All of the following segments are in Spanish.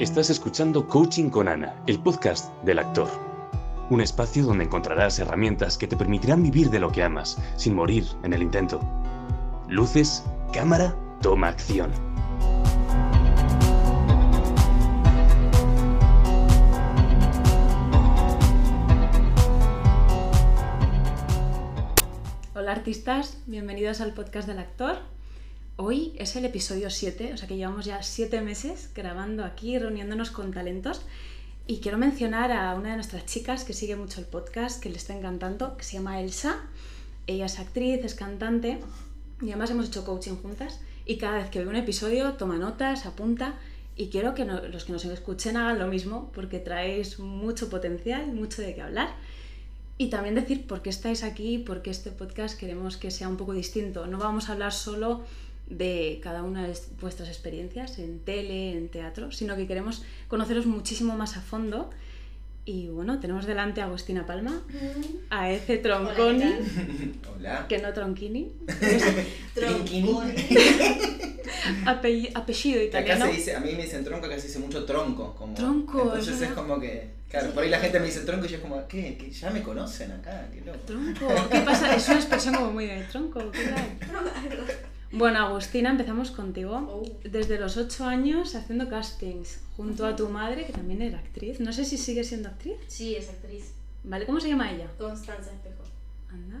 Estás escuchando Coaching con Ana, el podcast del actor. Un espacio donde encontrarás herramientas que te permitirán vivir de lo que amas, sin morir en el intento. Luces, cámara, toma acción. Hola artistas, bienvenidos al podcast del actor. Hoy es el episodio 7, o sea que llevamos ya 7 meses grabando aquí, reuniéndonos con talentos. Y quiero mencionar a una de nuestras chicas que sigue mucho el podcast, que le está encantando, que se llama Elsa. Ella es actriz, es cantante y además hemos hecho coaching juntas. Y cada vez que ve un episodio toma notas, apunta. Y quiero que los que nos escuchen hagan lo mismo porque traéis mucho potencial, mucho de qué hablar. Y también decir por qué estáis aquí, por qué este podcast queremos que sea un poco distinto. No vamos a hablar solo de cada una de vuestras experiencias en tele, en teatro, sino que queremos conoceros muchísimo más a fondo. Y bueno, tenemos delante a Agustina Palma, a Ece Tronconi, Hola, ¿qué Hola. que no Tronchini, Trinquini. apellido, Que acá italiano. se dice, a mí me dicen tronco, acá se dice mucho tronco. Como, Tronco, Entonces es como que, claro, por ahí la gente me dice tronco y yo es como, ¿qué? ¿Qué? Ya me conocen acá, qué loco. Tronco, ¿qué pasa? Es una expresión como muy de tronco, ¿qué tal? Bueno, Agustina, empezamos contigo. Oh. Desde los 8 años haciendo castings junto a tu madre, que también era actriz. No sé si sigue siendo actriz. Sí, es actriz. ¿Vale? ¿Cómo se llama ella? Constanza Espejo. Anda.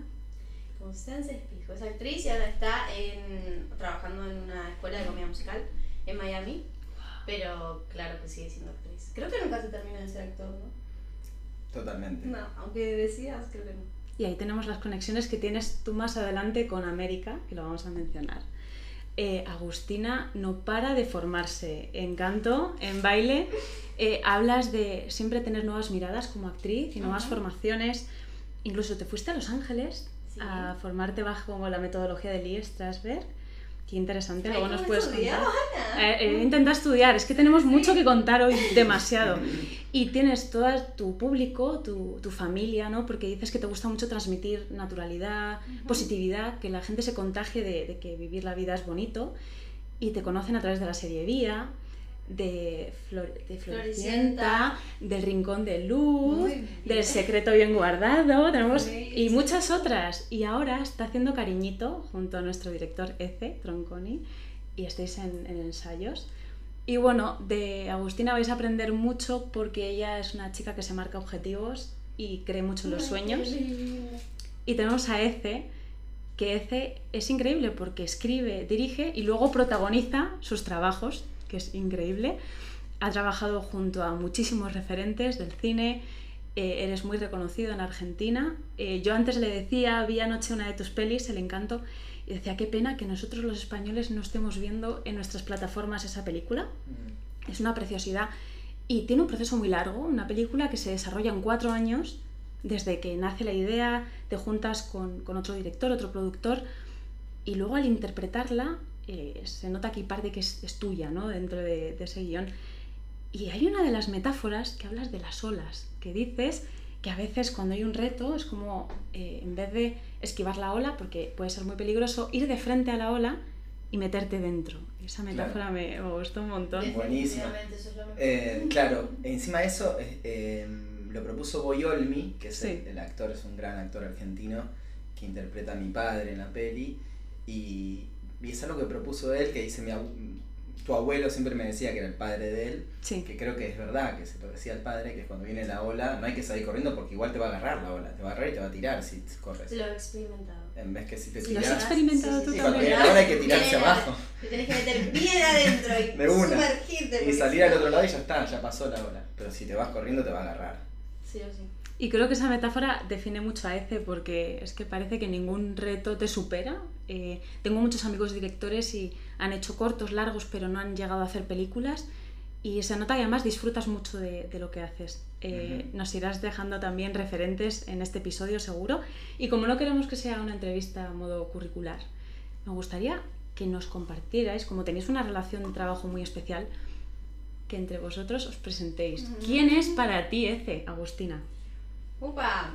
Constanza Espejo. Es actriz y ahora está en, trabajando en una escuela de comedia musical en Miami. Pero claro que sigue siendo actriz. Creo que nunca se termina de ser actor, ¿no? Totalmente. No, aunque decidas, creo que no. Y ahí tenemos las conexiones que tienes tú más adelante con América, que lo vamos a mencionar. Eh, Agustina no para de formarse en canto, en baile. Eh, hablas de siempre tener nuevas miradas como actriz y nuevas formaciones. Incluso te fuiste a Los Ángeles Sí. a formarte bajo la metodología de Lee Strasberg. Qué interesante, luego nos ¿cómo puedes estudiado, contar. Eh, eh, intenta estudiar, es que tenemos mucho que contar hoy, demasiado. Y tienes todo tu público, tu, tu familia, ¿no? Porque dices que te gusta mucho transmitir naturalidad, positividad, que la gente se contagie de, de que vivir la vida es bonito. Y te conocen a través de la serie Vía, de, Flor- de Floricienta, Floricienta. del Rincón de Luz, del Secreto Bien Guardado, tenemos, y muchas otras. Y ahora está haciendo cariñito junto a nuestro director Ece Tronconi y estáis en, en ensayos. Y bueno, de Agustina vais a aprender mucho porque ella es una chica que se marca objetivos y cree mucho en los sueños. Y tenemos a Ece, que Ece es increíble porque escribe, dirige y luego protagoniza sus trabajos, que es increíble. Ha trabajado junto a muchísimos referentes del cine, eh, eres muy reconocido en Argentina. Eh, yo antes le decía, vi anoche una de tus pelis, El Encanto, y decía, qué pena que nosotros los españoles no estemos viendo en nuestras plataformas esa película. Mm. Es una preciosidad y tiene un proceso muy largo, una película que se desarrolla en cuatro años, desde que nace la idea, te juntas con, con otro director, otro productor, y luego al interpretarla eh, se nota que hay parte que es, es tuya ¿no? dentro de, de ese guion. Y hay una de las metáforas que hablas de las olas, que dices que a veces cuando hay un reto es como, eh, en vez de esquivar la ola, porque puede ser muy peligroso, ir de frente a la ola y meterte dentro. Esa metáfora me, me gustó un montón. Buenísima. Eh, claro, encima de eso eh, eh, lo propuso Boyolmi, que es Sí. el, el actor, es un gran actor argentino que interpreta a mi padre en la peli. Y, y es algo que propuso él, que dice, mi abu- tu abuelo siempre me decía que era el padre de él. Sí. que creo que es verdad, que se lo decía al padre, que cuando viene la ola no hay que salir corriendo porque igual te va a agarrar la ola, te va a agarrar y te va a tirar si corres. Lo he experimentado. En vez que si te ¿Lo has tiras, experimentado tú y cuando también? viene la ola hay que tirarse Bien. abajo Te tenés que meter bien adentro y De una. sumergirte. y salir al otro lado y ya está, ya pasó la ola. Pero si te vas corriendo te va a agarrar. Sí o sí. Y creo que esa metáfora define mucho a Ece porque es que parece que ningún reto te supera. Eh, tengo muchos amigos directores y han hecho cortos, largos, pero no han llegado a hacer películas. Y se nota que además disfrutas mucho de, de lo que haces. Eh. Nos irás dejando también referentes en este episodio seguro. Y como no queremos que sea una entrevista a modo curricular, me gustaría que nos compartierais, como tenéis una relación de trabajo muy especial, que entre vosotros os presentéis. ¿Quién es para ti Ece, Agustina? Upa,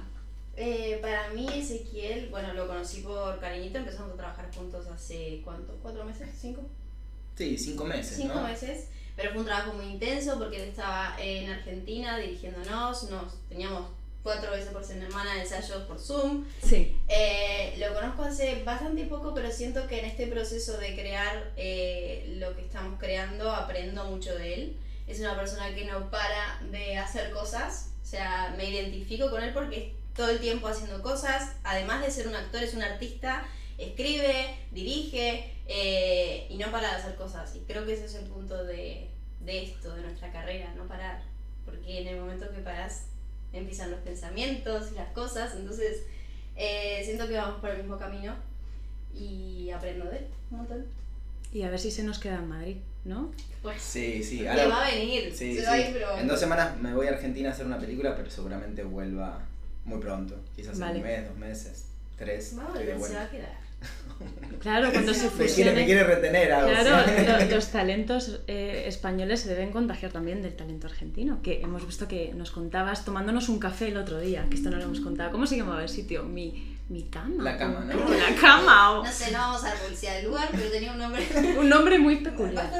eh, para mí Ezequiel, bueno, lo conocí por cariñito, empezamos a trabajar juntos hace, ¿cuánto? ¿Cuatro meses? ¿Cinco? Sí, cinco meses, cinco ¿no? meses. Pero fue un trabajo muy intenso porque él estaba en Argentina dirigiéndonos, nos teníamos cuatro veces por semana ensayos por Zoom. Sí. Eh, lo conozco hace bastante poco, pero siento que en este proceso de crear eh, lo que estamos creando aprendo mucho de él. Es una persona que no para de hacer cosas, o sea, me identifico con él porque es todo el tiempo haciendo cosas, además de ser un actor, es un artista, escribe, dirige eh, y no para de hacer cosas. Y creo que ese es el punto de, de esto, de nuestra carrera, no parar, porque en el momento que paras empiezan los pensamientos y las cosas, entonces eh, siento que vamos por el mismo camino y aprendo de él un montón. Y a ver si se nos queda en Madrid, ¿no? Pues Sí, sí. ahora- va a venir, Sí, se sí. va a ir, pero En dos semanas me voy a Argentina a hacer una película, pero seguramente vuelva muy pronto. Quizás Vale. en un mes, dos meses, tres. va a volver, se va a quedar. Claro, cuando se Me quiere, fusione... me quiere retener a Claro, lo- los talentos eh, españoles se deben contagiar también del talento argentino, que hemos visto que nos contabas tomándonos un café el otro día, que esto no lo hemos contado. ¿Cómo se llamaba el sitio? Mi, mi cama. La cama, ¿no? La cama. o- No sé, no vamos a dar publicidad del lugar, pero tenía un nombre Un nombre muy peculiar.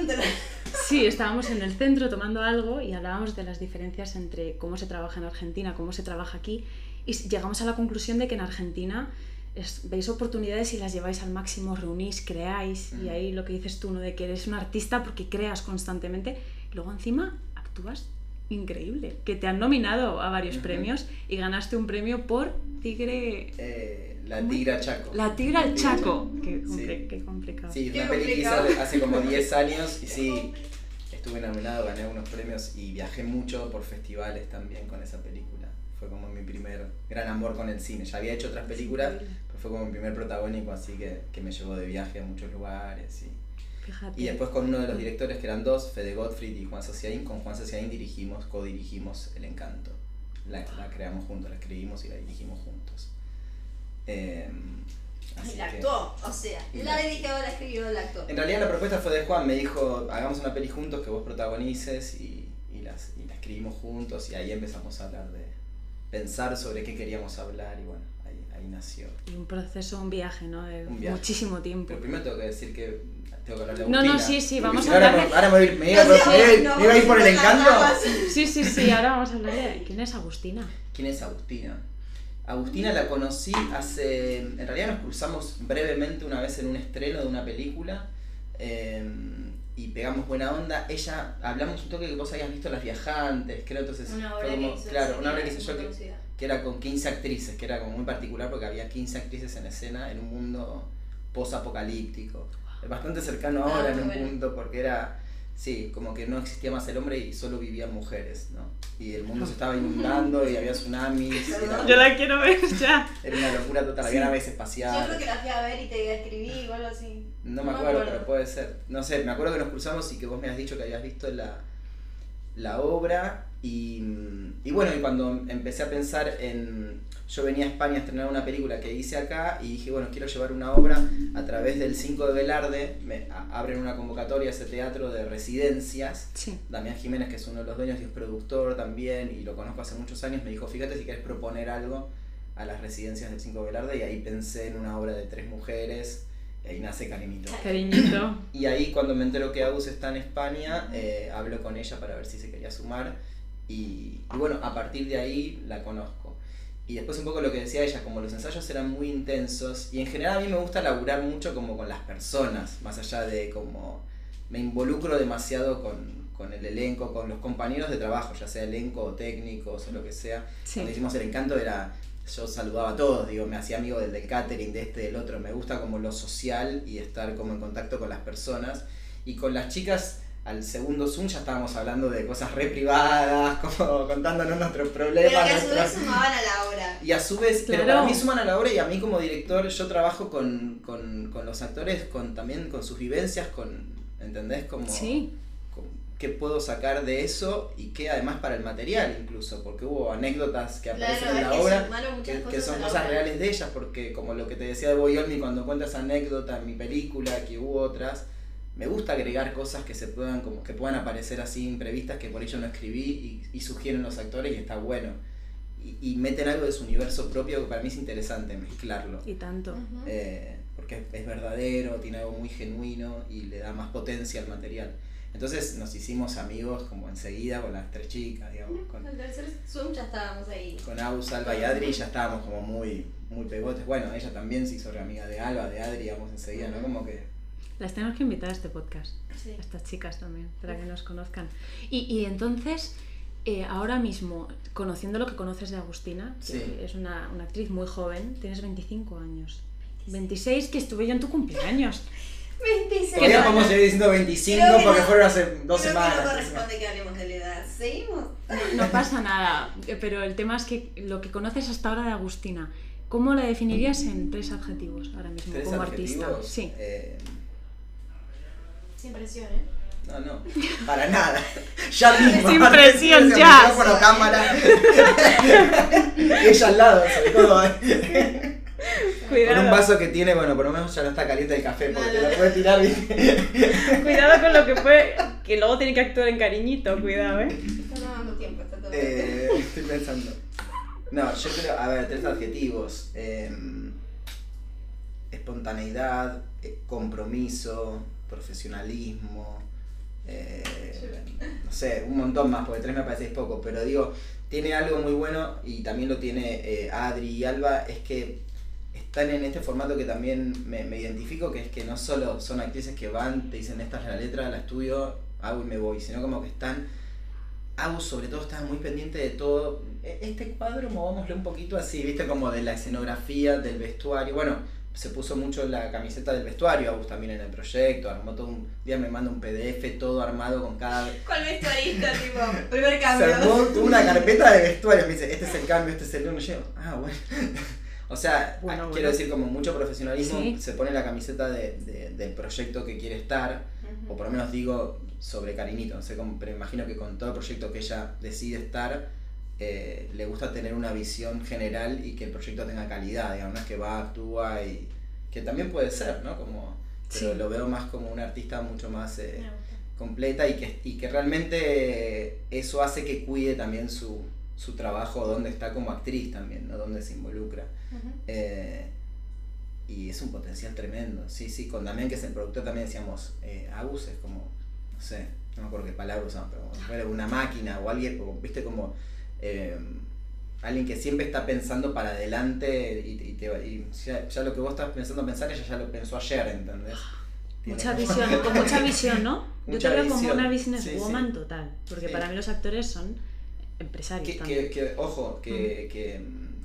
Sí, estábamos en el centro tomando algo y hablábamos de las diferencias entre cómo se trabaja en Argentina, cómo se trabaja aquí, y llegamos a la conclusión de que en Argentina es- veis oportunidades y las lleváis al máximo, reunís, creáis, y Mm. ahí lo que dices tú, ¿no? de que eres un artista porque creas constantemente, y luego encima actúas increíble, que te han nominado a varios premios y ganaste un premio por Tigre... Eh, la Tigra Chaco. La Tigre al Tigra Chaco. Qué, Sí. compli- qué complicado. Sí, una peli que hice complicado. hace como 10 años y sí, estuve nominado, gané unos premios y viajé mucho por festivales también con esa película. Fue como mi primer gran amor con el cine. Ya había hecho otras películas, Increíble. pero fue como mi primer protagónico, así que, que me llevó de viaje a muchos lugares. Y, Fíjate. y después con uno de los directores, que eran dos, Fede Gottfried y Juan Sociaín, con Juan Sociaín dirigimos, co-dirigimos El Encanto. La, la creamos juntos, la escribimos y la dirigimos juntos. Eh, Y la actuó, o sea, la- dirigió, la escribió, la actuó. en realidad la propuesta fue de Juan, me dijo, hagamos una peli juntos que vos protagonices y, y, las, y la escribimos juntos y ahí empezamos a hablar de pensar sobre qué queríamos hablar y bueno, ahí, ahí nació. Y un proceso, un viaje, ¿no? De Un viaje. muchísimo tiempo. Pero primero tengo que decir que tengo que hablar de No, Agustina. no, sí, sí, porque vamos si a no, ahora hablar de- Ahora me, voy a ir- me iba, No me no, me iba a ir por el encanto. sí. Sí, sí, sí, ahora vamos a hablar de quién es Agustina. ¿Quién es Agustina? Agustina la conocí hace. En realidad nos cruzamos brevemente una vez en un estreno de una película eh, y pegamos buena onda. Ella, hablamos un toque que vos habías visto Las Viajantes, creo, entonces. Una fue obra que como- hizo Claro, una obra que hice yo que, conocida. Que era con 15 actrices, que era como muy particular porque había 15 actrices en escena en un mundo post-apocalíptico. Bastante cercano Ah, ahora en muy un bueno. punto porque era. Sí, como que no existía más el hombre y solo vivían mujeres, ¿no? Y el mundo se estaba inundando y había tsunamis. y era- Yo la quiero ver ya. era una locura total, había naves Yo creo espaciales. que la fui a ver y te escribí o algo así. No me acuerdo, pero puede ser. No sé, me acuerdo que nos cruzamos y que vos me has dicho que habías visto la, la obra. Y, y bueno, y cuando empecé a pensar en. Yo venía a España a estrenar una película que hice acá y dije, bueno, quiero llevar una obra a través del 5 de Velarde. Me a- abren una convocatoria a ese teatro de residencias. Sí. Damián Jiménez, que es uno de los dueños y es productor también, y lo conozco hace muchos años, me dijo, fíjate si quieres proponer algo a las residencias del 5 Velarde, y ahí pensé en una obra de tres mujeres, y ahí nace Cariñito. Cariñito. Y ahí cuando me entero que Agus está en España, eh, hablo con ella para ver si se quería sumar, y, y bueno, a partir de ahí la conozco. Y después un poco lo que decía ella, como los ensayos eran muy intensos, y en general a mí me gusta laburar mucho como con las personas, más allá de como me involucro demasiado con, con el elenco, con los compañeros de trabajo, ya sea elenco o técnicos o lo que sea. Sí. Cuando hicimos el encanto era, yo saludaba a todos, digo, me hacía amigo del, del catering, de este, del otro, me gusta como lo social y estar como en contacto con las personas. Y con las chicas, al segundo Zoom ya estábamos hablando de cosas re privadas, como contándonos nuestros Pero problemas. que a su nuestras- vez sumaban a la obra. y a su vez, pero para mí suman a la obra y a mí como director yo trabajo con, con, con los actores, con también con sus vivencias, con, ¿entendés? Como, Sí. con qué puedo sacar de eso y qué además para el material incluso, porque hubo anécdotas que aparecen Claro, en la obra que, que son cosas obra. reales de ellas, porque como lo que te decía de Boyolmi cuando cuenta esa anécdota en mi película, que hubo otras, me gusta agregar cosas que se puedan, como que puedan aparecer así imprevistas que por ello no escribí y, y sugieren los actores y está bueno. Y, y meten algo de su universo propio que para mí es interesante mezclarlo. Y tanto. Eh, porque es verdadero, tiene algo muy genuino y le da más potencia al material. Entonces nos hicimos amigos como enseguida con las tres chicas, digamos. Con, el tercer Zoom ya estábamos ahí. Con Aus, Alba y Adri ya estábamos como muy, muy pegotes. Bueno, ella también se hizo amiga de Alba, de Adri, digamos, enseguida, ¿no? Como que... Las tenemos que invitar a este podcast. Sí. A estas chicas también, para que nos conozcan. Y, y entonces, eh, ahora mismo, conociendo lo que conoces de Agustina, que es una, una actriz muy joven, tienes 25 años. 26 que estuve yo en tu cumpleaños. 26. Todavía podemos seguir diciendo 25 porque fueron hace dos semanas. Que no corresponde que hablemos de la edad. Seguimos. No pasa nada, pero el tema es que lo que conoces hasta ahora de Agustina, ¿cómo la definirías en tres adjetivos ahora mismo como artista? Sí. Eh... Sin presión, ¿eh? No, no, para nada. Ya mismo. Sin presión, ya. Micrófono, cámara. Ella al lado, sobre todo. ¿eh? Cuidado. Con un vaso que tiene, bueno, por lo menos ya no está caliente el café porque lo puede tirar. cuidado con lo que puede. Que luego tiene que actuar en cariñito, cuidado, ¿eh? Está tomando tiempo, está todo eh, Estoy pensando. No, yo creo, a ver, tres adjetivos. Em, espontaneidad, eh, compromiso, profesionalismo. Eh, no sé, un montón más, porque tres me parece poco, pero digo, tiene algo muy bueno y también lo tiene eh, Adri y Alba, es que están en este formato que también me, identifico, que es que no solo son actrices que van, te dicen esta es la letra, la estudio, hago y me voy, sino como que están, hago sobre todo estaba muy pendiente de todo. E, este cuadro movámosle un poquito así, viste, como de la escenografía, del vestuario, bueno, se puso mucho la camiseta del vestuario, Agus también en el proyecto, armó todo un día me manda un PDF todo armado con cada ¿Cuál vestuarista, tipo? Primer cambio. Se armó una carpeta de vestuario, me dice, este es el cambio, este es el uno, yo, ah, bueno. O sea, quiero decir, como mucho profesionalismo, se pone la camiseta de, del proyecto que quiere estar, o por lo menos digo sobre Carinito, no sé cómo, pero imagino que con todo el proyecto que ella decide estar, eh, le gusta tener una visión general y que el proyecto tenga calidad, digamos, no es que va, actúa y que también puede ser, ¿no? Como, pero lo veo más como una artista mucho más eh, completa y que, y que realmente eso hace que cuide también su, su trabajo, donde está como actriz también, ¿no? Donde se involucra. Eh, y es un potencial tremendo. Sí, sí, con Damián, que es el productor, también decíamos, eh, Agus es como, no sé, no me acuerdo qué palabra usamos, pero como si fuera una máquina o alguien, viste, como eh, alguien que siempre está pensando para adelante y, ya, lo que vos estás pensando pensar, ella ya lo pensó ayer, ¿entendés? Mucha visión, con mucha visión, ¿no? Yo te veo como una businesswoman total, porque para mí los actores son empresarios. Que, que, ojo, que,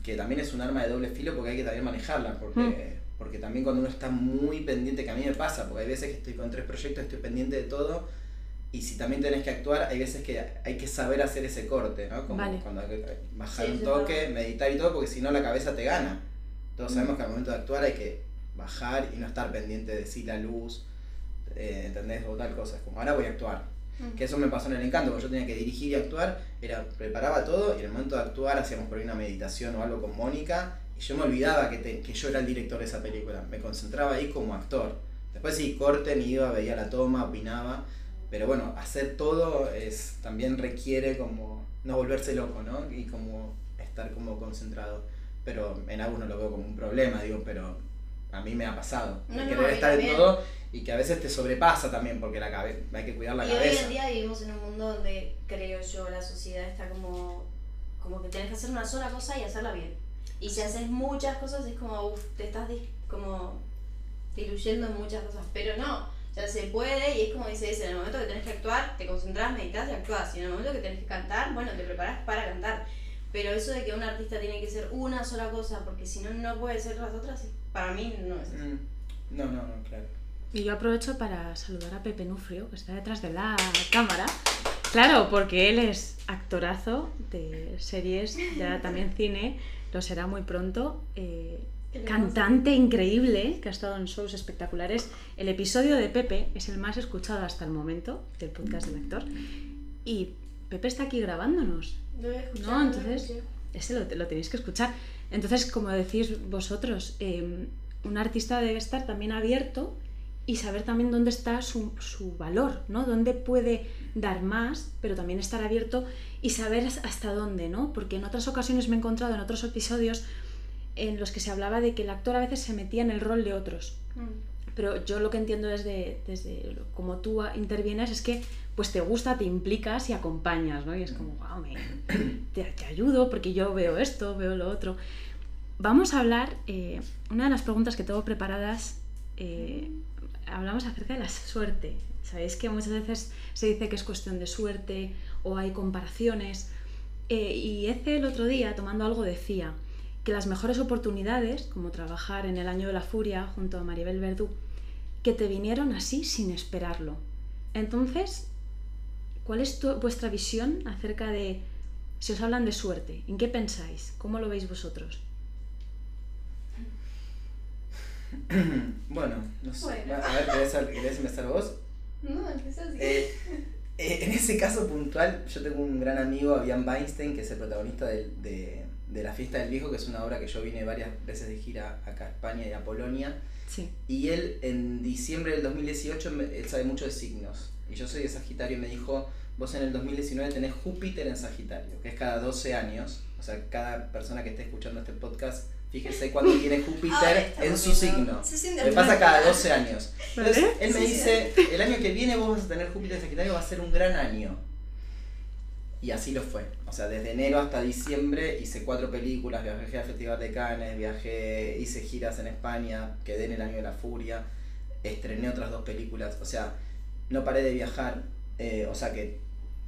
que también es un arma de doble filo porque hay que también manejarla, porque, mm. porque también cuando uno está muy pendiente, que a mí me pasa, porque hay veces que estoy con tres proyectos, estoy pendiente de todo, y si también tenés que actuar, hay veces que hay que saber hacer ese corte, ¿no? Como cuando hay que bajar un toque, meditar y todo, porque si no la cabeza te gana. Todos sabemos que al momento de actuar hay que bajar y no estar pendiente de si la luz, eh, ¿entendés? O tal cosa. Es como, ahora voy a actuar que eso me pasó en el encanto, porque yo tenía que dirigir y actuar, era, preparaba todo y en el momento de actuar hacíamos por ahí una meditación o algo con Mónica y yo me olvidaba que, que yo era el director de esa película, me concentraba ahí como actor. Después sí, corte, me iba, veía la toma, opinaba, pero bueno, hacer todo es también requiere como no volverse loco, ¿no? Y como estar como concentrado. Pero en algo no lo veo como un problema, digo, pero a mí me ha pasado. querer estar en todo y que a veces te sobrepasa también porque la cabeza hay que cuidar la y cabeza. hoy en día vivimos en un mundo donde creo yo la sociedad está como como que tienes que hacer una sola cosa y hacerla bien. Y si haces muchas cosas es como uff, te estás como diluyendo en muchas cosas, pero no, o sea, se puede y es como dice, en el momento que tenés que actuar, te concentras, meditas y actúas, y en el momento que tenés que cantar, bueno, te preparas para cantar. Pero eso de que un artista tiene que ser una sola cosa, porque si no, no puede ser las otras, para mí no es así. Mm. No, no, no, claro. Y yo aprovecho para saludar a Pepe Nufrio, que está detrás de la cámara. Claro, porque él es actorazo de series, ya también cine, lo será muy pronto. Eh, cantante increíble, que ha estado en shows espectaculares. El episodio de Pepe es el más escuchado hasta el momento del podcast del actor. Y Pepe está aquí grabándonos. no, entonces, ese lo, lo, tenéis que escuchar. Entonces, como decís vosotros, eh, un artista debe estar también abierto y saber también dónde está su, valor, ¿no? Dónde puede dar más, pero también estar abierto y saber hasta dónde, ¿no? Porque en otras ocasiones me he encontrado en otros episodios en los que se hablaba de que el actor a veces se metía en el rol de otros. Mm. Pero yo lo que entiendo desde, desde como tú intervienes es que pues te gusta, te implicas y acompañas, ¿no? Y es como, wow, me, te, te ayudo porque yo veo esto, veo lo otro. Vamos a hablar, eh, una de las preguntas que tengo preparadas, eh, hablamos acerca de la suerte. Sabéis que muchas veces se dice que es cuestión de suerte o hay comparaciones. Eh, y Ece el otro día, tomando algo, decía que las mejores oportunidades, como trabajar en el Año de la Furia junto a Maribel Verdú, que te vinieron así sin esperarlo. Entonces, ¿cuál es tu- vuestra visión acerca de si os hablan de suerte? ¿En qué pensáis? ¿Cómo lo veis vosotros? Bueno, no sé. Bueno. A ver, ¿querés, querés empezar vos? No, empezó así. Eh, eh, en ese caso puntual, yo tengo un gran amigo, Avian Weinstein, que es el protagonista de, de La Fiesta del Viejo, que es una obra que yo vine varias veces de gira acá a España y a Polonia. Sí. Y él en diciembre del 2018, me- él sabe mucho de signos. Y yo soy de Sagitario y me dijo, vos en el 2019 tenés Júpiter en Sagitario, que es cada 12 años. O sea, cada persona que esté escuchando este podcast, fíjese cuándo tiene Júpiter en su signo. Me pasa cada 12 años. Entonces, él me dice, el año que viene vos vas a tener Júpiter en Sagitario, va a ser un gran año. Y así lo fue. O sea, desde enero hasta diciembre hice cuatro películas, viajé al Festival de Cannes, viajé, hice giras en España, quedé en el año de la furia, estrené otras dos películas. O sea, no paré de viajar. eh, o sea que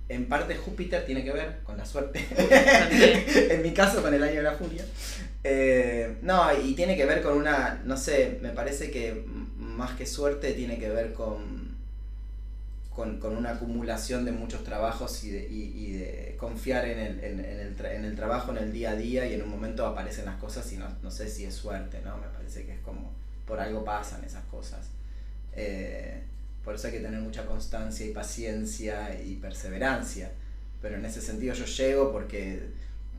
en parte Júpiter tiene que ver con la suerte. En mi caso con el año de la furia. Eh, no, y tiene que ver con una, no sé, me parece que más que suerte tiene que ver con, con, con una acumulación de muchos trabajos y de, y, y de confiar en el, en, en el en el trabajo, en el día a día y en un momento aparecen las cosas y no, no sé si es suerte, ¿no? Me parece que es como, por algo pasan esas cosas. Eh, por eso hay que tener mucha constancia y paciencia y perseverancia. Pero en ese sentido yo llego porque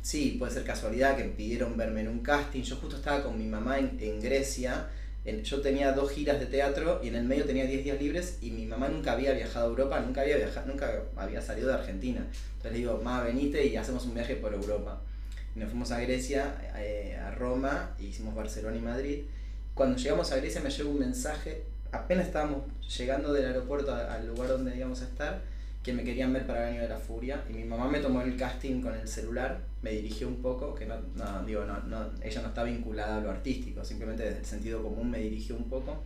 sí, puede ser casualidad que pidieron verme en un casting. Yo justo estaba con mi mamá en, en Grecia. Yo tenía dos giras de teatro y en el medio tenía 10 días libres y mi mamá nunca había viajado a Europa, nunca había viajado, nunca había salido de Argentina. Entonces le digo, mamá, venite y hacemos un viaje por Europa. Y nos fuimos a Grecia, eh, a Roma, e hicimos Barcelona y Madrid. Cuando llegamos a Grecia me llegó un mensaje, apenas estábamos llegando del aeropuerto al lugar donde íbamos a estar, que me querían ver para el año de la furia. Y mi mamá me tomó el casting con el celular, me dirigió un poco, que no, no, digo, no, no, ella no está vinculada a lo artístico, simplemente desde el sentido común me dirigió un poco.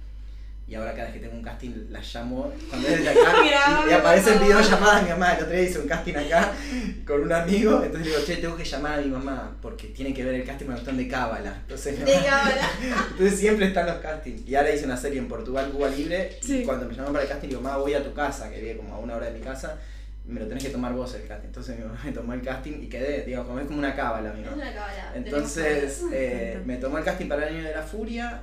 Y ahora cada vez que tengo un casting la llamo cuando es de acá y, y aparece en videollamada mi mamá. El otro día hice un casting acá con un amigo, entonces digo, che, tengo que llamar a mi mamá porque tiene que ver el casting con la cuestión de cábala. Entonces, De cámara. entonces siempre están los castings. Y ahora hice una serie en Portugal, Cuba Libre. Sí. Y cuando me llamaron para el casting, digo, mamá, voy a tu casa, que vive como a una hora de mi casa. Me lo tenés que tomar vos el casting. Entonces mi mamá me tomó el casting y quedé, digo, como es como una cábala, mi Es mamá. una cábala. Entonces eh, me tomó el casting para el año de la furia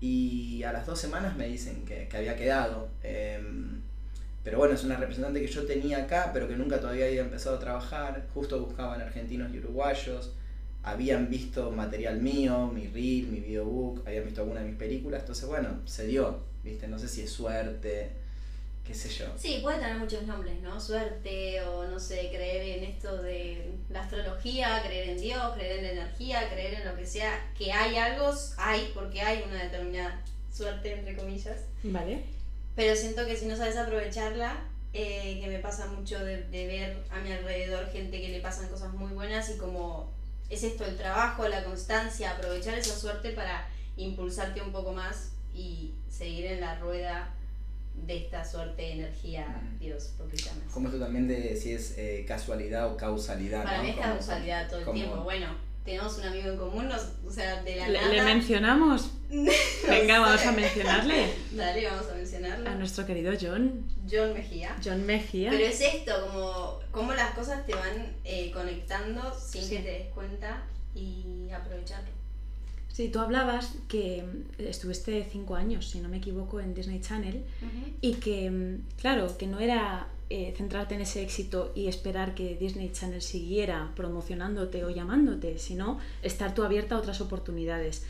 y a las dos semanas me dicen que, que había quedado. Em, pero bueno, es una representante que yo tenía acá, pero que nunca todavía había empezado a trabajar. Justo buscaban argentinos y uruguayos. Habían visto material mío, mi reel, mi videobook, habían visto alguna de mis películas. Entonces, bueno, se dio, ¿viste? No sé si es suerte, qué sé yo. Sí, puede tener muchos nombres, ¿no? Suerte o no sé, creer en esto de la astrología, creer en Dios, creer en la energía, creer en lo que sea, que hay algo, hay, porque hay una determinada suerte, entre comillas. ¿Vale? Pero siento que si no sabes aprovecharla, eh, que me pasa mucho de, de ver a mi alrededor gente que le pasan cosas muy buenas y como es esto, el trabajo, la constancia, aprovechar esa suerte para impulsarte un poco más y seguir en la rueda de esta suerte, energía, Mm. Dios, lo que llames. Como esto también de si es eh, casualidad o causalidad. Para ¿no? mí es Como- causalidad todo el como- tiempo. Bueno, tenemos un amigo en común, nos- o sea, de la ¿Le, nada. le mencionamos? Venga, vamos a mencionarle Dale, vamos a mencionarlo. a nuestro querido John, John Mejía. John Mejía. Pero es esto, como, como las cosas te van eh, conectando sin Sí. que te des cuenta y aprovecharlo. Sí, tú hablabas que mm, estuviste cinco años, si no me equivoco, en Disney Channel y que, mm, claro, que no era eh, centrarte en ese éxito y esperar que Disney Channel siguiera promocionándote o llamándote, sino estar tú abierta a otras oportunidades.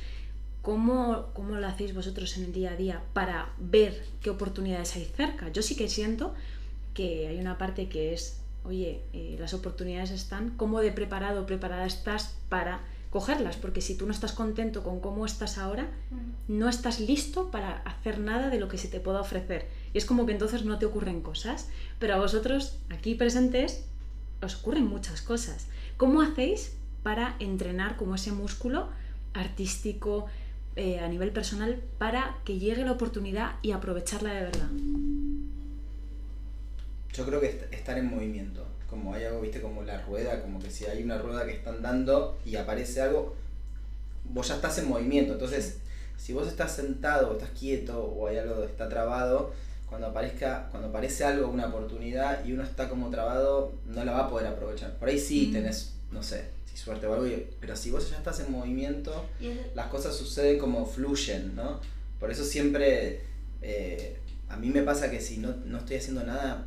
¿Cómo, ¿Cómo lo hacéis vosotros en el día a día para ver qué oportunidades hay cerca? Yo sí que siento que hay una parte que es, oye, eh, las oportunidades están, ¿cómo de preparado o preparada estás para cogerlas, porque si tú no estás contento con cómo estás ahora, no estás listo para hacer nada de lo que se te pueda ofrecer. Y es como que entonces no te ocurren cosas, pero a vosotros aquí presentes os ocurren muchas cosas. ¿Cómo hacéis para entrenar como ese músculo artístico eh, a nivel personal para que llegue la oportunidad y aprovecharla de verdad? Yo creo que estar en movimiento como hay algo, viste, como la rueda, como que si hay una rueda que están dando y aparece algo, vos ya estás en movimiento. Entonces, si vos estás sentado o estás quieto o hay algo que está trabado, cuando aparezca, cuando aparece algo, una oportunidad y uno está como trabado, no la va a poder aprovechar. Por ahí sí mm. tenés, no sé, si suerte o algo, pero si vos ya estás en movimiento, las cosas suceden como fluyen, ¿no? Por eso siempre eh, a mí me pasa que si no, no estoy haciendo nada,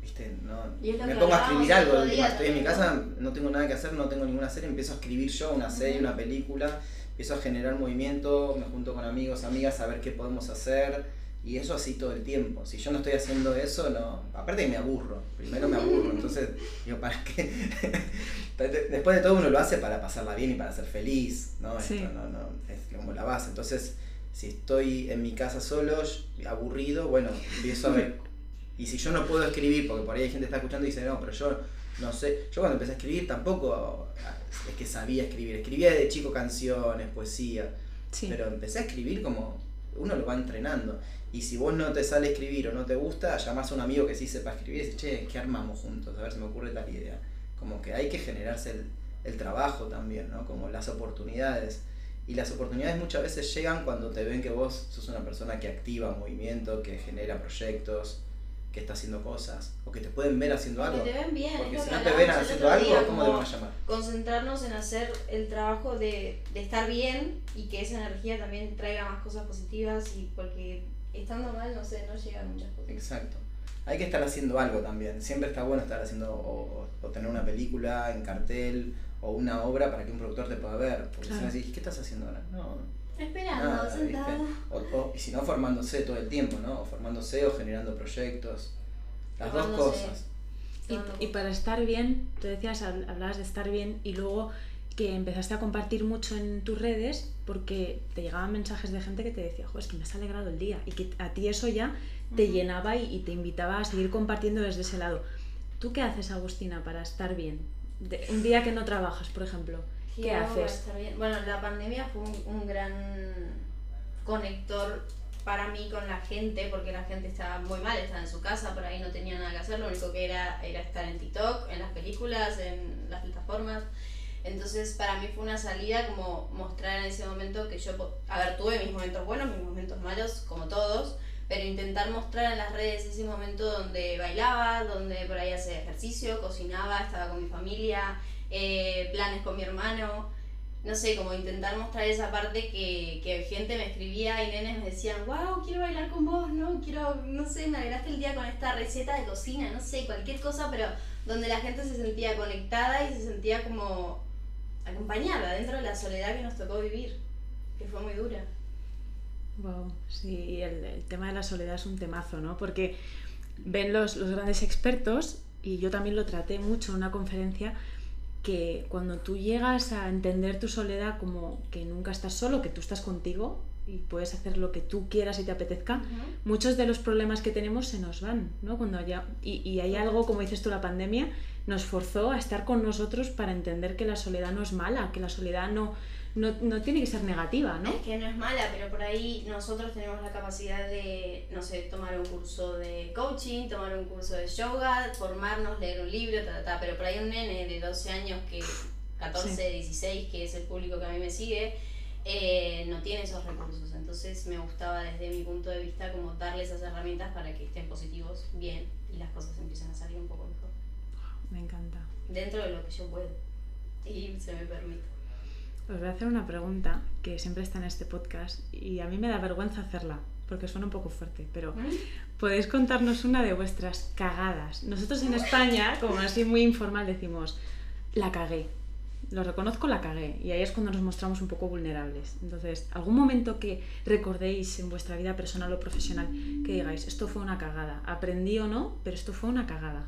¿viste? No, me pongo a escribir algo. estoy en mi casa, no tengo nada que hacer, no tengo ninguna serie, empiezo a escribir yo una serie, una película, empiezo a generar movimiento, me junto con amigos, amigas a ver qué podemos hacer. Y eso así todo el tiempo. Si yo no estoy haciendo eso, no. Aparte que me aburro. Primero me aburro. Entonces, digo, ¿para qué? Después de todo uno lo hace para pasarla bien y para ser feliz. ¿no? Esto no, no, es como la base. Entonces, si estoy en mi casa solo, aburrido, bueno, empiezo a ver. Y si yo no puedo escribir, porque por ahí hay gente que está escuchando y dice, no, pero yo no sé. Yo cuando empecé a escribir tampoco es que sabía escribir. Escribía de chico canciones, poesía. Pero empecé a escribir como uno lo va entrenando. Y si vos no te sale escribir o no te gusta, llamás a un amigo que sí sepa escribir y dices, che, ¿qué armamos juntos? A ver si me ocurre tal idea. Como que hay que generarse el, el trabajo también, ¿no? Como las oportunidades y las oportunidades muchas veces llegan cuando te ven que vos sos una persona que activa movimiento, que genera proyectos, que está haciendo cosas, o que te pueden ver haciendo algo. Que te ven bien. Porque si no te ven haciendo algo, ¿cómo te van a llamar? Concentrarnos en hacer el trabajo de, de estar bien y que esa energía también traiga más cosas positivas y porque estando mal, no sé, no llegan muchas cosas. Exacto. Hay que estar haciendo algo también. Siempre está bueno estar haciendo o, o tener una película en cartel o una obra para que un productor te pueda ver. Porque si no decís, ¿qué estás haciendo ahora? No. Esperando, sentado. O, y si no, formándose todo el tiempo, ¿no? O formándose o generando proyectos. Las dos cosas. Y, y, para estar bien, tú decías, hablabas de estar bien y luego que empezaste a compartir mucho en tus redes porque te llegaban mensajes de gente que te decía, joder, es que me has alegrado el día y que a ti eso ya te llenaba y, y, te invitaba a seguir compartiendo desde ese lado. ¿Tú qué haces, Agustina, para estar bien? un día que no trabajas, por ejemplo, ¿qué haces? Bueno, la pandemia fue un, gran conector para mí con la gente, porque la gente estaba muy mal, estaba en su casa, por ahí no tenía nada que hacer, lo único que era era estar en TikTok, en las películas, en las plataformas. Entonces para mí fue una salida como mostrar en ese momento que yo, a ver, tuve mis momentos buenos, mis momentos malos, como todos, pero intentar mostrar en las redes ese momento donde bailaba, donde por ahí hacía ejercicio, cocinaba, estaba con mi familia, eh, planes con mi hermano, no sé, como intentar mostrar esa parte que, que gente me escribía y nenes me decían, wow, quiero bailar con vos, ¿no? Quiero, no sé, me alegraste el día con esta receta de cocina, no sé, cualquier cosa, pero donde la gente se sentía conectada y se sentía como acompañada dentro de la soledad que nos tocó vivir, que fue muy dura. Wow, sí, el, el, tema de la soledad es un temazo, ¿no? Porque ven los, los grandes expertos, y yo también lo traté mucho en una conferencia, que cuando tú llegas a entender tu soledad como que nunca estás solo, que tú estás contigo y puedes hacer lo que tú quieras y te apetezca, muchos de los problemas que tenemos se nos van, ¿no? Cuando haya, y, y hay algo, como dices tú, la pandemia nos forzó a estar con nosotros para entender que la soledad no es mala, que la soledad no, no, no, tiene que ser negativa, ¿no? Es que no es mala, pero por ahí nosotros tenemos la capacidad de, no sé, tomar un curso de coaching, tomar un curso de yoga, formarnos, leer un libro, ta, ta, pero por ahí un nene de 12 años, que 14, 16, que es el público que a mí me sigue, eh, no tiene esos recursos. Entonces me gustaba desde mi punto de vista como darle esas herramientas para que estén positivos, bien, y las cosas empiecen a salir un poco mejor. Me encanta. Dentro de lo que yo puedo y se me permite. Os voy a hacer una pregunta que siempre está en este podcast y a mí me da vergüenza hacerla porque suena un poco fuerte, pero podéis contarnos una de vuestras cagadas. Nosotros en España, como así muy informal, decimos la cagué. Lo reconozco, la cagué. Y ahí es cuando nos mostramos un poco vulnerables. Entonces, algún momento que recordéis en vuestra vida personal o profesional que digáis, esto fue una cagada. Aprendí o no, pero esto fue una cagada.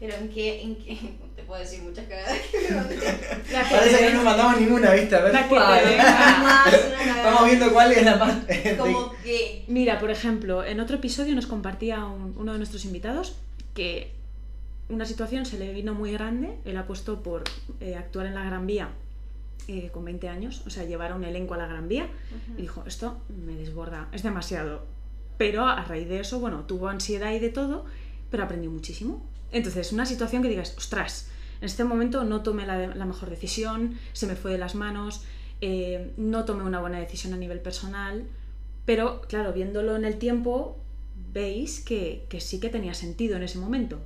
Pero en qué, en qué, te puedo decir muchas cagadas que me mandé. Parece que no ven- mandamos ninguna, ¿viste? A ver, La que. Más. Estamos viendo cuál es la más. Como que. Mira, por ejemplo, en otro episodio nos compartía un- uno de nuestros invitados que una situación se le vino muy grande. Él ha puesto por eh, actuar en la Gran Vía eh, con 20 años, o sea, llevar a un elenco a la Gran Vía. Y dijo, esto me desborda, es demasiado. Pero a raíz de eso, bueno, tuvo ansiedad y de todo, pero aprendió muchísimo. Entonces, una situación que digas, ostras, en este momento no tomé la, la mejor decisión, se me fue de las manos, eh, no tomé una buena decisión a nivel personal, pero claro, viéndolo en el tiempo, veis que, que sí que tenía sentido en ese momento.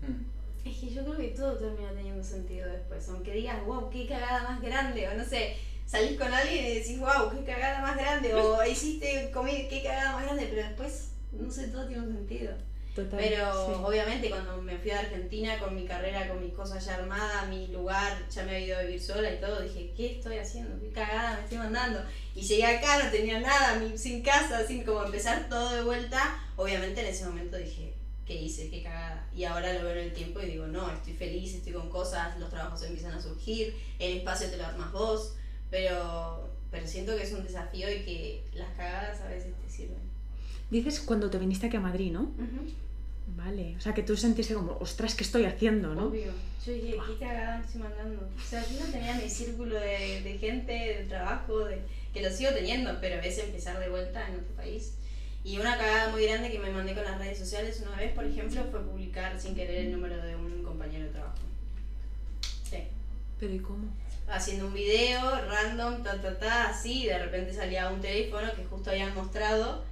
Mm. Es que yo creo que todo termina teniendo sentido después. Aunque digas, wow, qué cagada más grande. O no sé, salís con alguien y decís, wow, qué cagada más grande. O hiciste comida, qué cagada más grande. Pero después, no sé, todo tiene un sentido. Total, Pero sí. obviamente cuando me fui a Argentina con mi carrera, con mis cosas ya armadas, mi lugar, ya me había ido a vivir sola y todo, dije, ¿qué estoy haciendo? ¿Qué cagada me estoy mandando? Y llegué acá, no tenía nada, sin casa, sin como empezar todo de vuelta. Obviamente en ese momento dije, ¿qué hice? ¿Qué cagada? Y ahora lo veo en el tiempo y digo, no, estoy feliz, estoy con cosas, los trabajos empiezan a surgir, el espacio te lo armas vos, pero, pero siento que es un desafío y que las cagadas a veces te sirven. Dices cuando te viniste aquí a Madrid, ¿no? Vale, o sea que tú sentiste como, ostras, ¿qué estoy haciendo, no? Obvio. Yo dije, ¿qué cagada estoy mandando? O sea, yo no tenía mi círculo de, de gente, de trabajo, de, que lo sigo teniendo, pero es empezar de vuelta en otro país. Y una cagada muy grande que me mandé con las redes sociales una vez, por ejemplo, fue publicar sin querer el número de un compañero de trabajo. Sí. Pero ¿y cómo? Haciendo un video random, ta, ta, ta, así, y de repente salía un teléfono que justo habían mostrado.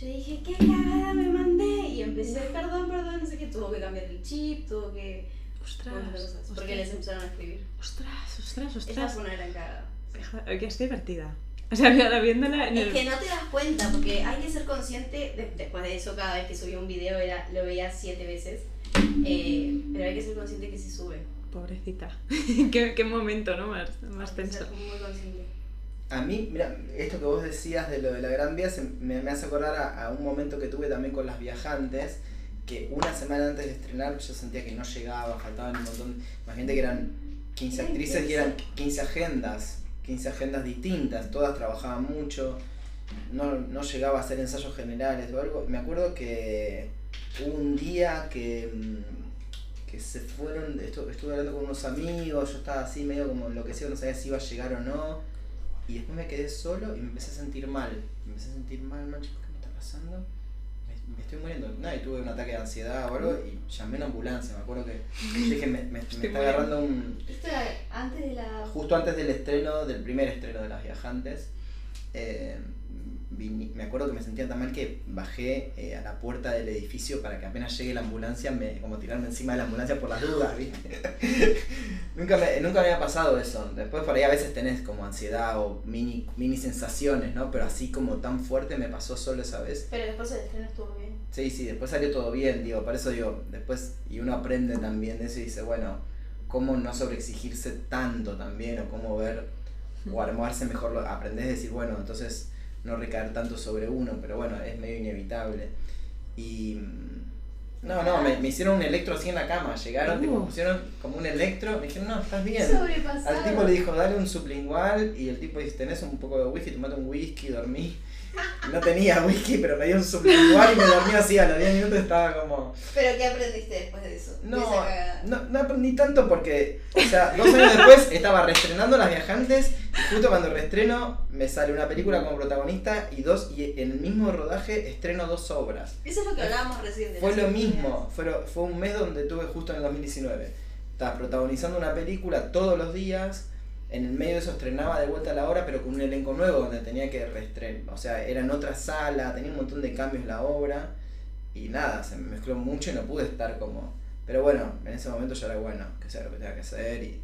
Yo dije, ¿qué cagada me mandé? Y empecé, perdón, perdón, no sé qué, tuvo que cambiar el chip, tuvo que Ostras, cosas, ostras, porque les empezaron a escribir. ostras, ostras, Esa ostras. fue una gran cagada. Deja- Que es divertida. O sea, viéndola en Es el... que no te das cuenta, porque hay que ser consciente, de- después de eso cada vez que subía un video era, lo veía siete veces, eh, pero hay que ser consciente que se sube. Pobrecita. ¿Qué, qué momento, ¿no? Más, más tenso. ser muy consciente. A mí, mira, esto que vos decías de lo de la Gran Vía se- me, me hace acordar a, a un momento que tuve también con las viajantes, que una semana antes de estrenar yo sentía que no llegaba, faltaban un montón, imagínate que eran 15 Era actrices y eran 15 agendas, 15 agendas distintas, todas trabajaban mucho, no, no llegaba a hacer ensayos generales o algo. Me acuerdo que hubo un día que, mm, que se fueron, estu- estuve hablando con unos amigos, yo estaba así medio como enloquecido, no sabía si iba a llegar o no. Y después me quedé solo y me empecé a sentir mal. Me empecé a sentir mal, mal, chicos, ¿qué me está pasando? Me, me estoy muriendo. No, y tuve un ataque de ansiedad o algo y llamé a una ambulancia. Me acuerdo que dije, me, me, me está muriendo. agarrando un... Esto era antes de la... Justo antes del estreno, del primer estreno de Las Viajantes, eh, me acuerdo que me sentía tan mal que bajé eh, a la puerta del edificio para que apenas llegue la ambulancia, me, como tirarme encima de la ambulancia por las dudas, ¿viste? nunca, me, nunca me había pasado eso. Después por ahí a veces tenés como ansiedad o mini, mini sensaciones, ¿no? Pero así como tan fuerte me pasó solo esa vez. Pero después el estreno estuvo bien. Sí, sí, después salió todo bien, digo, por eso digo, después, y uno aprende también de eso y dice, bueno, cómo no sobreexigirse tanto también, o cómo ver, o armarse mejor, aprendés a decir, bueno, entonces no recaer tanto sobre uno, pero bueno, es medio inevitable. Y... mm, No, no, me, me hicieron un electro así en la cama, llegaron, tipo, Uh. me pusieron como un electro, me dijeron, no, estás bien. Sobrepasado. Al tipo le dijo, dale un sublingual y el tipo dice, tenés un poco de whisky, tomate un whisky, dormí. No tenía whisky, pero me dio un sublingual y me dormí así a los 10 minutos estaba como... Pero ¿qué aprendiste después de eso? No, no, no aprendí tanto porque, o sea, dos años después estaba reestrenando Las Viajantes justo cuando reestreno me sale una película como protagonista y dos y en el mismo rodaje estreno dos obras. Eso es lo que hablábamos recién. de Fue lo mismo, fue, fue un mes donde tuve justo en el 2019. Estaba protagonizando una película todos los días, en el medio de eso estrenaba de vuelta a la hora, pero con un elenco nuevo donde tenía que reestrenar. O sea, era en otra sala, tenía un montón de cambios la obra, y nada, se me mezcló mucho y no pude estar como. Pero bueno, en ese momento ya era bueno, que sea lo que tenga que hacer, y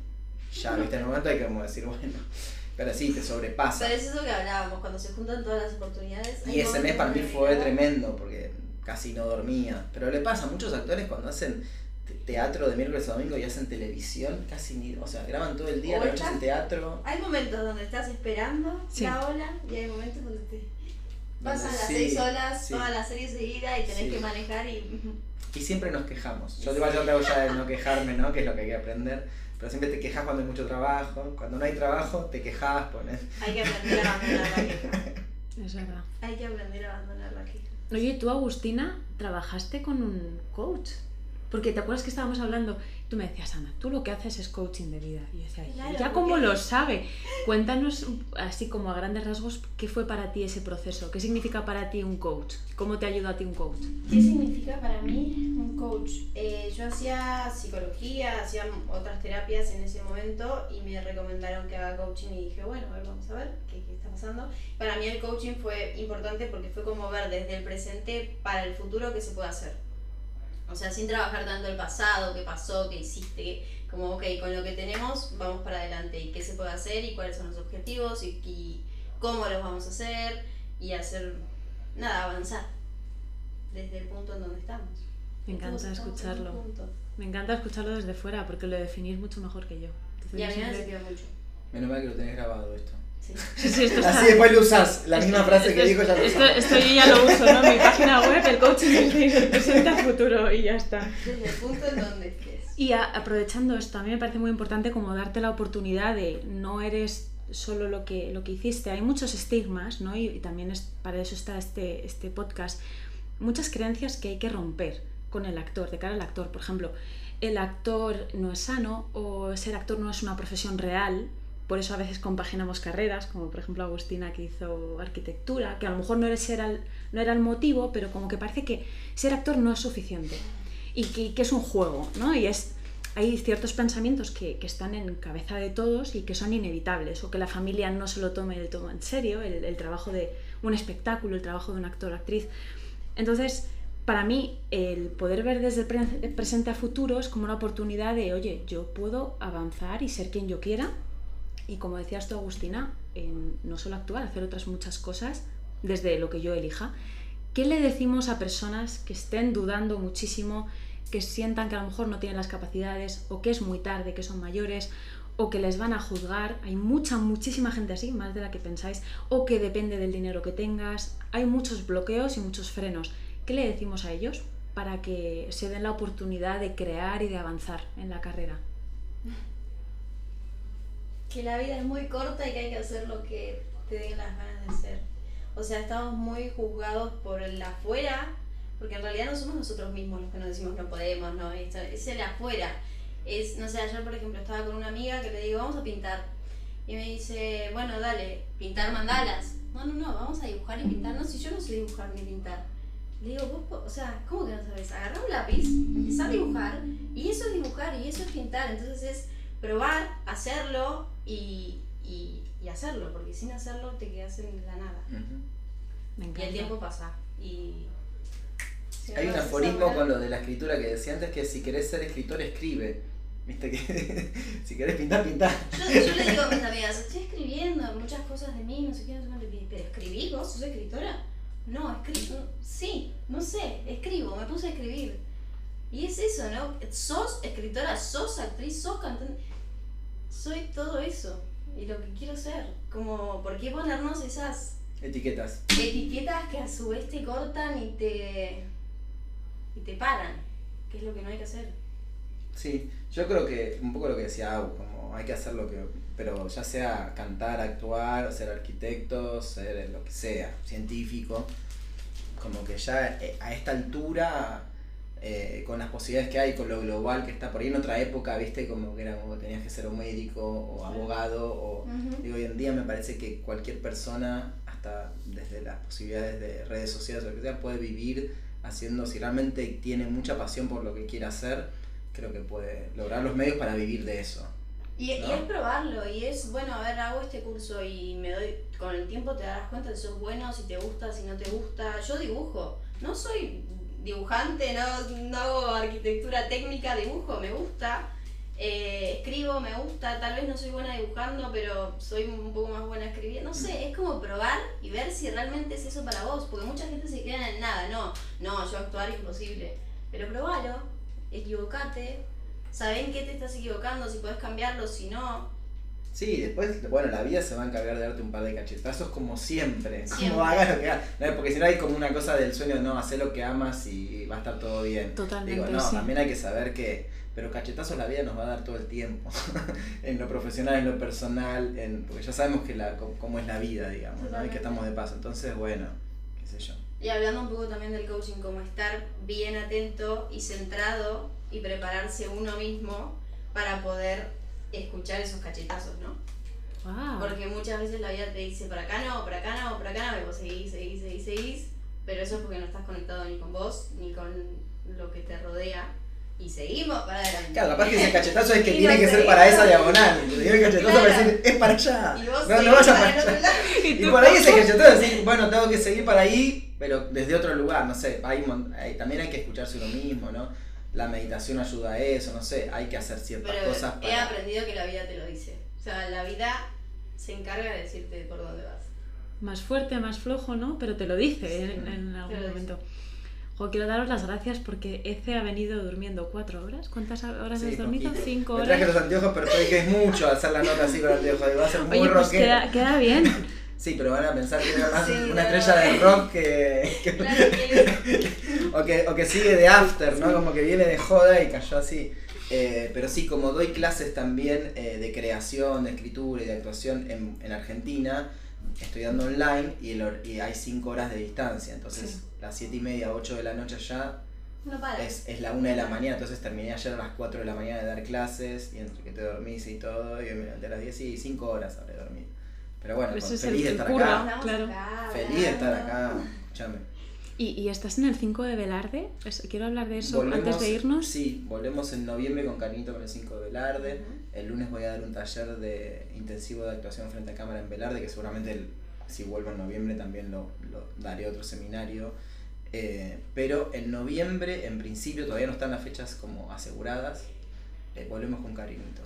ya, viste, en el momento hay que como decir, bueno, pero sí, te sobrepasa. Pero es eso que hablábamos, cuando se juntan todas las oportunidades. Y ese mes para mí fue me tremendo porque casi no dormía. Pero le pasa a muchos actores cuando hacen te- teatro de miércoles a domingo y hacen televisión, casi ni. O sea, graban todo el día, la noche en teatro. Hay momentos donde estás esperando Sí. la ola y hay momentos donde te. Pasan las Sí, seis horas, sí. toda la serie seguida y tenés Sí. que manejar y. Y siempre nos quejamos. Yo igual yo trago ya de no quejarme, ¿no? Que es lo que hay que aprender. Pero siempre te quejas cuando hay mucho trabajo. Cuando no hay trabajo, te quejas, pones. Hay que aprender a abandonar la queja. Es verdad. Hay que aprender a abandonar la queja. Oye, tú, Agustina, trabajaste con un coach. Porque te acuerdas que estábamos hablando, tú me decías, Ana, tú lo que haces es coaching de vida. Y yo decía, "¿Y Claro, ya porque- como lo sabe. Cuéntanos, así como a grandes rasgos, qué fue para ti ese proceso. ¿Qué significa para ti un coach? ¿Cómo te ayuda a ti un coach? ¿Qué significa para mí un coach? Eh, yo hacía psicología, hacía otras terapias en ese momento y me recomendaron que haga coaching y dije, bueno, a ver, vamos a ver qué, qué está pasando. Para mí el coaching fue importante porque fue como ver desde el presente para el futuro qué se puede hacer. O sea, sin trabajar tanto el pasado, qué pasó, qué hiciste, qué- como, ok, con lo que tenemos vamos para adelante y qué se puede hacer y cuáles son los objetivos y, y cómo los vamos a hacer y hacer, nada, avanzar desde el punto en donde estamos. Me encanta escucharlo. Me encanta escucharlo desde fuera porque lo definís mucho mejor que yo. Entonces Y a mí me ha siempre- mucho. Menos mal que lo tenés grabado esto. Sí. Sí, sí, esto está- Así después lo usás. La misma frase que dijo ya lo esto, esto yo ya lo uso, ¿no? Mi página web, el coaching del presente al futuro y ya está. Desde el punto en donde estés. Y a- aprovechando esto, a mí me parece muy importante como darte la oportunidad de no eres solo lo que, lo que hiciste. Hay muchos estigmas, ¿no? Y, y también es, para eso está este, este podcast. Muchas creencias que hay que romper con el actor, de cara al actor. Por ejemplo, el actor no es sano o ser actor no es una profesión real. Por eso a veces compaginamos carreras, como por ejemplo Agustina que hizo arquitectura, que a lo mejor no era, el, no era el motivo, pero como que parece que ser actor no es suficiente y que, que es un juego, ¿no? Y es, hay ciertos pensamientos que, que están en cabeza de todos y que son inevitables, o que la familia no se lo tome del todo en serio, el, el trabajo de un espectáculo, el trabajo de un actor actriz. Entonces, para mí, el poder ver desde el pre- presente a futuro es como una oportunidad de, oye, yo puedo avanzar y ser quien yo quiera. Y como decías tú, Agustina, no solo actuar, hacer otras muchas cosas desde lo que yo elija. ¿Qué le decimos a personas que estén dudando muchísimo, que sientan que a lo mejor no tienen las capacidades, o que es muy tarde, que son mayores, o que les van a juzgar? Hay mucha, muchísima gente así, más de la que pensáis, o que depende del dinero que tengas. Hay muchos bloqueos y muchos frenos. ¿Qué le decimos a ellos para que se den la oportunidad de crear y de avanzar en la carrera? Que la vida es muy corta y que hay que hacer lo que te den las ganas de hacer. O sea, estamos muy juzgados por el afuera, porque en realidad no somos nosotros mismos los que nos decimos no podemos, no, Esto- es el afuera. Es, no sé, ayer por ejemplo estaba con una amiga que le digo, vamos a pintar. Y me dice, bueno, dale, pintar mandalas. No, no, no, vamos a dibujar y pintar. No, si yo no sé dibujar ni pintar. Le digo, vos, o sea, ¿cómo que no sabes? Agarrar un lápiz, empezar a dibujar, y eso es dibujar, y eso es pintar. Entonces es probar, hacerlo y, y, y hacerlo, porque sin hacerlo te quedas en la nada. Me Y el tiempo pasa. Y. si Hay un aforismo con lo de la escritura que decía antes que si querés ser escritor, escribe. Viste que si querés pintar, pintar. Yo, yo le digo a mis amigas, estoy escribiendo muchas cosas de mí, no sé qué, no sé cuánto", y pero escribí, vos sos escritora. No, escribo, sí, no sé, escribo, me puse a escribir. Y es eso, ¿no? Sos escritora, sos actriz, sos cantante. Soy todo eso. Y lo que quiero ser. Como, ¿por qué ponernos esas Etiquetas. etiquetas que a su vez te cortan y te. y te paran? Que es lo que no hay que hacer. Sí, yo creo que un poco lo que decía Abu, como hay que hacer lo que, pero ya sea cantar, actuar, ser arquitecto, ser lo que sea, científico, como que ya eh, a esta altura, eh, con las posibilidades que hay, con lo global que está por ahí en otra época, viste, como que era como tenías que ser o médico o abogado, o digo, hoy en día me parece que cualquier persona, hasta desde las posibilidades de redes sociales o lo que sea, puede vivir haciendo, si realmente tiene mucha pasión por lo que quiere hacer, creo que puede lograr los medios para vivir de eso. Y, y es probarlo, y es, bueno, a ver, hago este curso y me doy, con el tiempo te darás cuenta si sos bueno, si te gusta, si no te gusta. Yo dibujo, no soy dibujante, no, no hago arquitectura técnica, dibujo, me gusta. Eh, escribo, me gusta, tal vez no soy buena dibujando, pero soy un poco más buena escribiendo. No sé, es como probar y ver si realmente es eso para vos, porque mucha gente se queda en nada, no, no, yo actuar imposible. Pero probalo, equivocate, sabés en qué te estás equivocando, si podés cambiarlo, si no. Sí, después, bueno, la vida se va a encargar de darte un par de cachetazos como siempre. Siempre. Como hagas lo que hagas. No, porque si no hay como una cosa del sueño, no, hacer lo que amas y va a estar todo bien. Totalmente, Digo, no, sí. también hay que saber que, pero cachetazos la vida nos va a dar todo el tiempo. en lo profesional, en lo personal, en, porque ya sabemos que la, cómo, cómo es la vida, digamos, ¿no? y que estamos de paso. Entonces, bueno, qué sé yo. Y hablando un poco también del coaching, como estar bien atento y centrado y prepararse uno mismo para poder escuchar esos cachetazos, ¿no? Wow. Porque muchas veces la vida te dice, por acá no, por acá no, por acá no, y vos seguís, seguís, seguís, seguís, pero eso es porque no estás conectado ni con vos, ni con lo que te rodea, y seguimos para adelante. Claro, capaz que ese cachetazo es que tiene que ser para esa diagonal. Y el cachetazo Claro. para decir, es para allá. Y vos No, no seguís vayas para para allá. Y por ahí ese cachetazo es decir, bueno, tengo que seguir para ahí, pero desde otro lugar, no sé. Hay, hay- también hay que escucharse uno mismo, ¿no? La meditación ayuda a eso, no sé. Hay que hacer ciertas Pero cosas he para. aprendido que la vida te lo dice. O sea, la vida se encarga de decirte por dónde vas. Más fuerte, más flojo, ¿no? Pero te lo dice en, en te algún momento. Jo, quiero daros las gracias porque Ece ha venido durmiendo cuatro horas. ¿Cuántas horas Sí, has dormido? poquito. Cinco Me horas. traje los anteojos, pero que es mucho hacer la nota así con anteojos. Va a ser muy Oye, pues rockero. queda, queda bien. Sí, pero van a pensar que era más Sí, una estrella de rock que, que- Claro que o, que, o que sigue de after, ¿no? Como que viene de joda y cayó así. Eh, pero sí, como doy clases también eh, de creación, de escritura y de actuación en, en Argentina, estoy dando online y, el y hay 5 horas de distancia. Entonces, Sí. las 7 y media, 8 de la noche ya no es, es la 1 de la mañana. Entonces, terminé ayer a las 4 de la mañana de dar clases y entre que te dormís y todo, y me levanté a las 10 y 5 horas habré dormido. Pero bueno, Ese con- es el feliz de estar acá. Claro. acá, Feliz de estar acá. Escúchame. ¿Y, y estás en el 5 de Velarde? Es- quiero hablar de eso Volvemos- antes de irnos. Sí, volvemos en noviembre con Carnito con el 5 de Velarde. Ujú. El lunes voy a dar un taller de intensivo de actuación frente a cámara en Velarde, que seguramente el- si vuelvo en noviembre también lo, lo daré otro seminario. Eh, pero en noviembre, en principio, todavía no están las fechas como aseguradas. eh, volvemos con Carinito.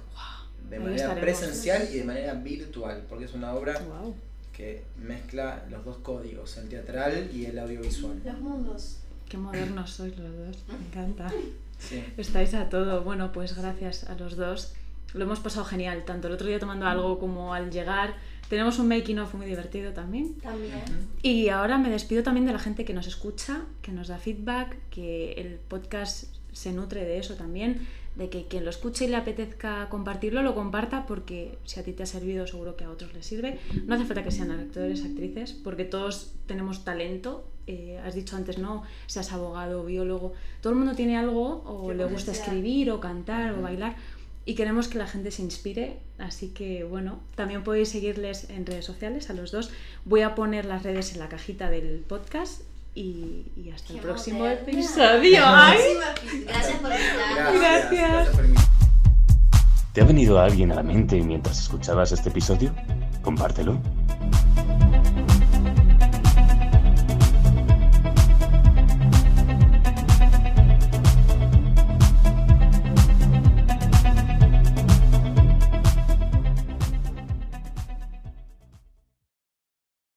De Ahí manera estaremos. presencial y de manera virtual, porque es una obra Wow. Que mezcla los dos códigos, el teatral y el audiovisual. Los mundos. Qué modernos sois los dos. Me encanta. Sí. Estáis a todo. Bueno, pues gracias a los dos. Lo hemos pasado genial, tanto el otro día tomando algo como al llegar. Tenemos un making of muy divertido también. También. Y ahora me despido también de la gente que nos escucha, que nos da feedback, que el podcast se nutre de eso también, de que quien lo escuche y le apetezca compartirlo, lo comparta porque si a ti te ha servido seguro que a otros les sirve. No hace falta que sean actores, actrices, porque todos tenemos talento. Eh, has dicho antes, no, seas abogado, biólogo, todo el mundo tiene algo o Qué le gusta escribir o cantar o bailar y queremos que la gente se inspire, así que bueno, también podéis seguirles en redes sociales a los dos. Voy a poner las redes en la cajita del podcast y, y hasta el Qué próximo moderna. episodio. ¡Ay! Gracias por invitarme. Gracias. invitarme. ¿Te ha venido alguien a la mente mientras escuchabas este episodio? Compártelo.